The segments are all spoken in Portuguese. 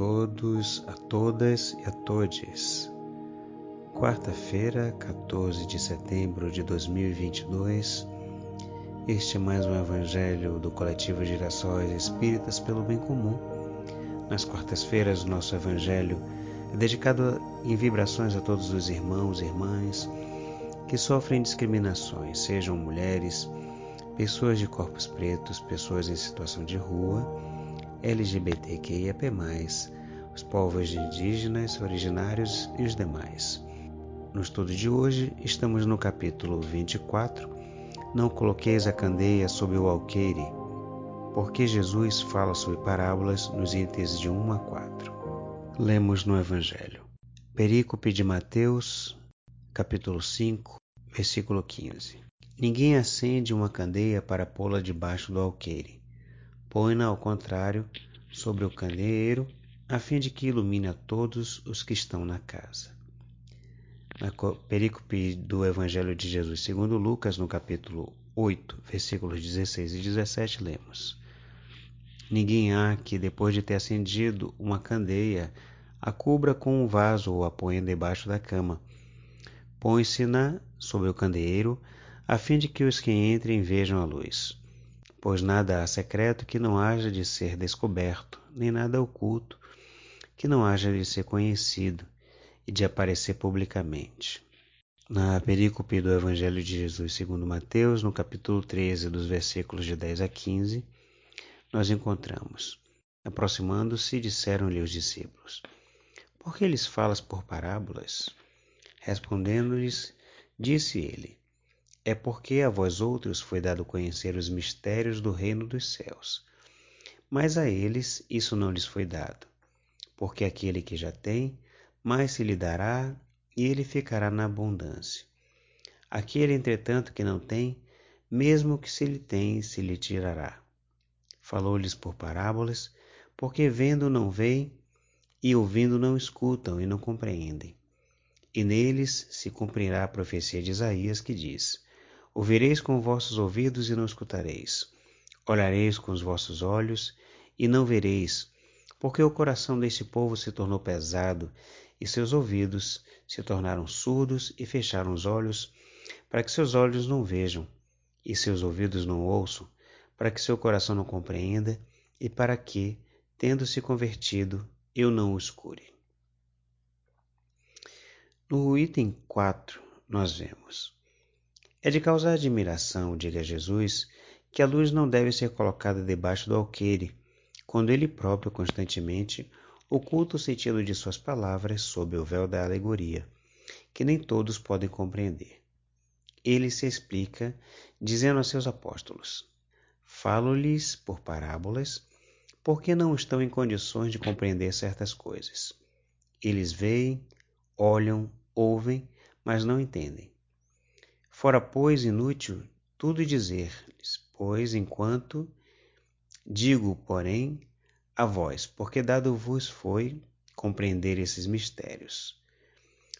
todos, a todas e a todes. Quarta-feira, 14 de setembro de 2022. Este é mais um evangelho do coletivo Girassóis Espíritas pelo Bem Comum. Nas quartas-feiras, o nosso evangelho é dedicado em vibrações a todos os irmãos e irmãs que sofrem discriminações, sejam mulheres, pessoas de corpos pretos, pessoas em situação de rua LGBTQIAP+, os povos indígenas, originários e os demais. No estudo de hoje, estamos no capítulo 24, Não coloqueis a candeia sob o alqueire, porque Jesus fala sobre parábolas nos itens de 1 a 4. Lemos no Evangelho. Perícope de Mateus, capítulo 5, versículo 15. Ninguém acende uma candeia para pô-la debaixo do alqueire põe-na ao contrário sobre o candeeiro, a fim de que ilumine a todos os que estão na casa. Na perícope do Evangelho de Jesus segundo Lucas, no capítulo 8, versículos 16 e 17, lemos: Ninguém há que, depois de ter acendido uma candeia, a cubra com um vaso ou a ponha debaixo da cama. Põe-se-na sobre o candeeiro, a fim de que os que entrem vejam a luz pois nada há secreto que não haja de ser descoberto, nem nada oculto que não haja de ser conhecido e de aparecer publicamente. Na perícope do Evangelho de Jesus segundo Mateus, no capítulo 13, dos versículos de 10 a 15, nós encontramos: Aproximando-se, disseram-lhe os discípulos: Por que lhes falas por parábolas? Respondendo-lhes, disse ele: é porque a vós outros foi dado conhecer os mistérios do reino dos céus. Mas a eles isso não lhes foi dado, porque aquele que já tem, mais se lhe dará e ele ficará na abundância. Aquele, entretanto, que não tem, mesmo que se lhe tem, se lhe tirará. Falou-lhes por parábolas, porque vendo não veem, e ouvindo não escutam e não compreendem. E neles se cumprirá a profecia de Isaías que diz: Ouvireis com vossos ouvidos e não escutareis. Olhareis com os vossos olhos e não vereis, porque o coração deste povo se tornou pesado e seus ouvidos se tornaram surdos e fecharam os olhos, para que seus olhos não vejam e seus ouvidos não ouçam, para que seu coração não compreenda e para que, tendo-se convertido, eu não o escure. No item 4, nós vemos é de causar admiração, diga Jesus, que a luz não deve ser colocada debaixo do alqueire, quando ele próprio constantemente oculta o sentido de suas palavras sob o véu da alegoria, que nem todos podem compreender. Ele se explica, dizendo a seus apóstolos: Falo-lhes por parábolas, porque não estão em condições de compreender certas coisas. Eles veem, olham, ouvem, mas não entendem. Fora, pois, inútil tudo dizer-lhes, pois enquanto digo, porém, a vós, porque dado vos foi compreender esses mistérios.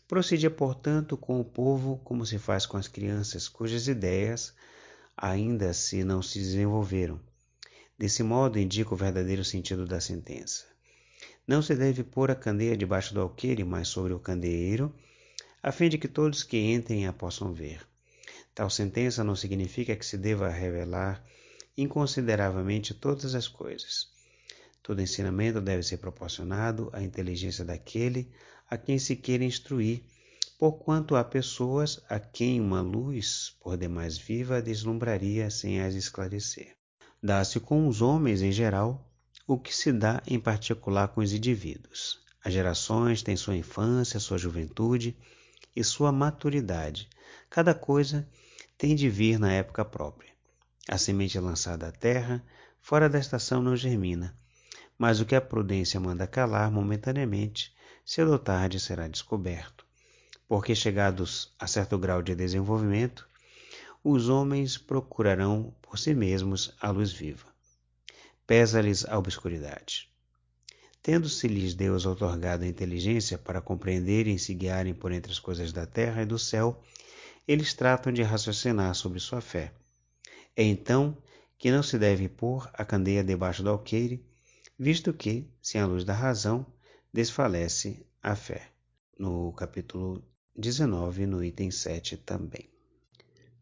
Procedia, portanto, com o povo como se faz com as crianças, cujas ideias ainda se não se desenvolveram. Desse modo, indica o verdadeiro sentido da sentença. Não se deve pôr a candeia debaixo do alqueire, mas sobre o candeeiro, a fim de que todos que entrem a possam ver. Tal sentença não significa que se deva revelar inconsideravelmente todas as coisas. Todo ensinamento deve ser proporcionado à inteligência daquele a quem se queira instruir, porquanto há pessoas a quem uma luz, por demais viva, deslumbraria sem as esclarecer. Dá-se com os homens em geral o que se dá em particular com os indivíduos. As gerações têm sua infância, sua juventude e sua maturidade. Cada coisa tem de vir na época própria. A semente é lançada à terra, fora da estação não germina, mas o que a prudência manda calar momentaneamente, cedo ou tarde será descoberto, porque chegados a certo grau de desenvolvimento, os homens procurarão por si mesmos a luz viva. Pesa-lhes a obscuridade. Tendo-se-lhes Deus otorgado a inteligência para compreenderem e se guiarem por entre as coisas da terra e do céu, eles tratam de raciocinar sobre sua fé. É então que não se deve pôr a candeia debaixo do alqueire, visto que, sem a luz da razão, desfalece a fé. No capítulo 19, no item 7 também.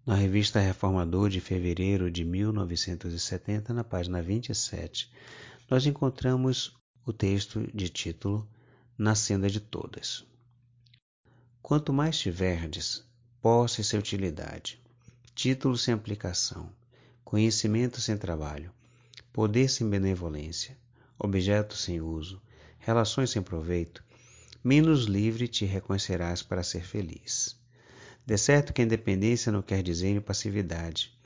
Na revista Reformador de fevereiro de 1970, na página 27, nós encontramos o texto de título Na Senda de Todas. Quanto mais tiverdes, posse sem utilidade, título sem aplicação, conhecimento sem trabalho, poder sem benevolência, objeto sem uso, relações sem proveito, menos livre te reconhecerás para ser feliz. De certo que a independência não quer dizer passividade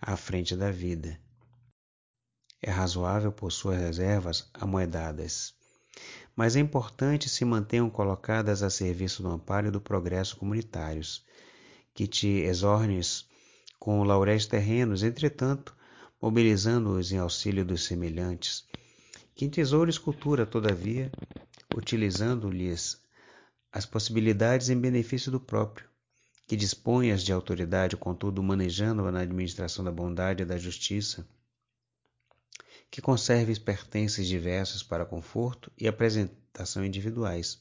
à frente da vida. É razoável por suas reservas amoedadas, mas é importante se mantenham colocadas a serviço do amparo e do progresso comunitários, que te exornes com lauréis terrenos, entretanto, mobilizando-os em auxílio dos semelhantes, que entesoures cultura, todavia, utilizando-lhes as possibilidades em benefício do próprio, que disponhas de autoridade, contudo, manejando-a na administração da bondade e da justiça, que conserves pertences diversos para conforto e apresentação individuais,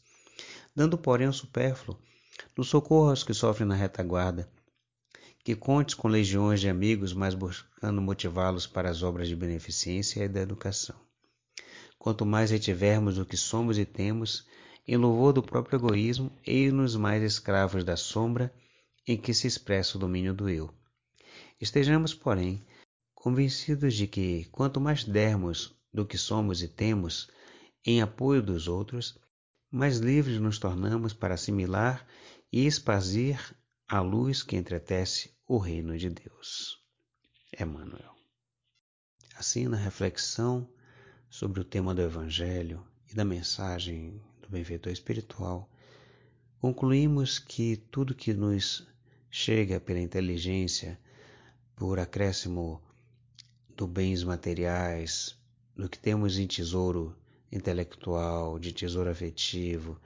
dando, porém, o supérfluo no socorro aos que sofrem na retaguarda, que contes com legiões de amigos, mas buscando motivá-los para as obras de beneficência e da educação. Quanto mais retivermos o que somos e temos, em louvor do próprio egoísmo, eis-nos mais escravos da sombra em que se expressa o domínio do eu. Estejamos, porém, convencidos de que quanto mais dermos do que somos e temos em apoio dos outros, mais livres nos tornamos para assimilar e espazir a luz que entretece o reino de Deus. Emmanuel. Assim, na reflexão sobre o tema do Evangelho e da mensagem do benfeitor espiritual, concluímos que tudo que nos chega pela inteligência, por acréscimo do bens materiais, do que temos em tesouro intelectual, de tesouro afetivo,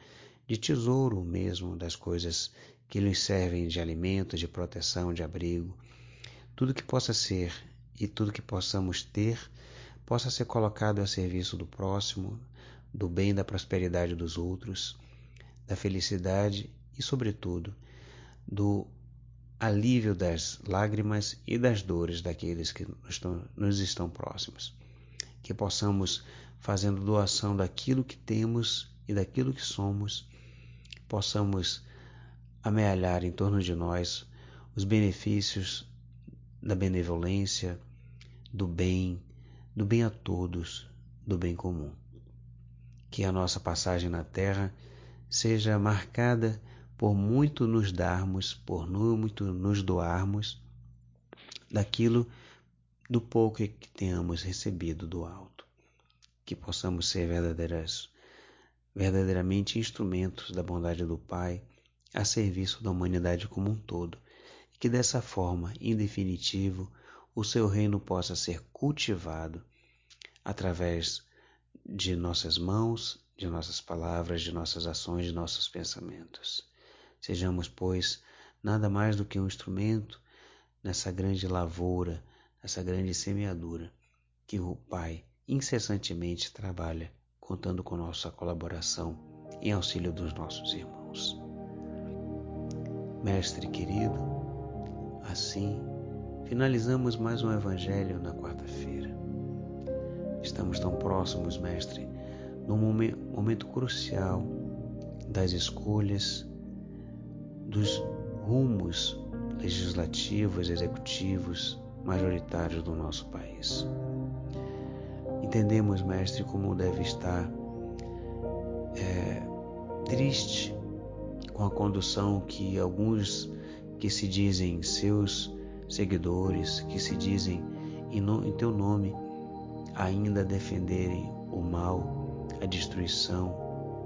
de tesouro mesmo das coisas que nos servem de alimento, de proteção, de abrigo, tudo que possa ser e tudo que possamos ter possa ser colocado a serviço do próximo, do bem da prosperidade dos outros, da felicidade e, sobretudo, do alívio das lágrimas e das dores daqueles que nos estão próximos. Que possamos, fazendo doação daquilo que temos e daquilo que somos, possamos amealhar em torno de nós os benefícios da benevolência, do bem, do bem a todos, do bem comum. Que a nossa passagem na terra seja marcada por muito nos darmos, por muito nos doarmos daquilo do pouco que tenhamos recebido do alto, que possamos ser verdadeiras, verdadeiramente instrumentos da bondade do Pai a serviço da humanidade como um todo, e que dessa forma, em definitivo, o seu reino possa ser cultivado através de nossas mãos, de nossas palavras, de nossas ações, de nossos pensamentos. Sejamos, pois, nada mais do que um instrumento nessa grande lavoura, nessa grande semeadura que o Pai incessantemente trabalha, contando com nossa colaboração em auxílio dos nossos irmãos. Mestre querido, assim finalizamos mais um Evangelho na quarta-feira. Estamos tão próximos, Mestre, num momento crucial das escolhas dos rumos legislativos, executivos, majoritários do nosso país. Entendemos, mestre, como deve estar é, triste com a condução que alguns que se dizem seus seguidores, que se dizem em, no, em teu nome, ainda defenderem o mal, a destruição,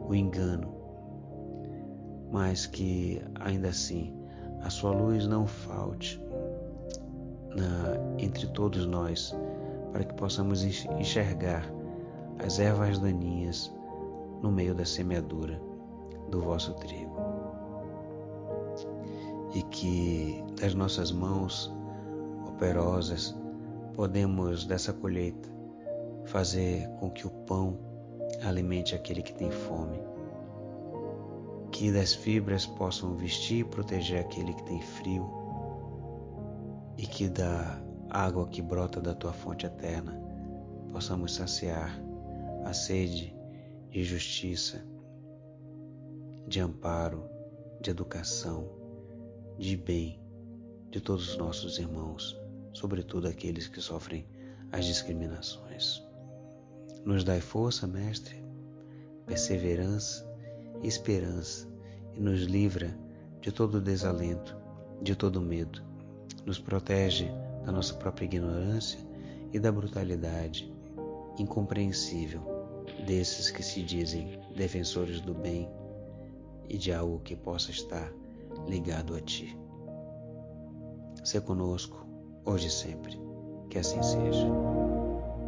o engano mas que ainda assim a sua luz não falte na, entre todos nós, para que possamos enxergar as ervas daninhas no meio da semeadura do vosso trigo. E que das nossas mãos operosas podemos dessa colheita fazer com que o pão alimente aquele que tem fome, que das fibras possam vestir e proteger aquele que tem frio, e que da água que brota da tua fonte eterna possamos saciar a sede de justiça, de amparo, de educação, de bem de todos os nossos irmãos, sobretudo aqueles que sofrem as discriminações. Nos dai força, Mestre, perseverança esperança, e nos livra de todo desalento, de todo medo. Nos protege da nossa própria ignorância e da brutalidade incompreensível desses que se dizem defensores do bem e de algo que possa estar ligado a ti. Se conosco, hoje e sempre, que assim seja.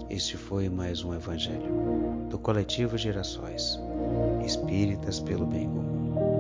Este foi mais um Evangelho do Coletivo Gerações Espíritas pelo Bem Comum.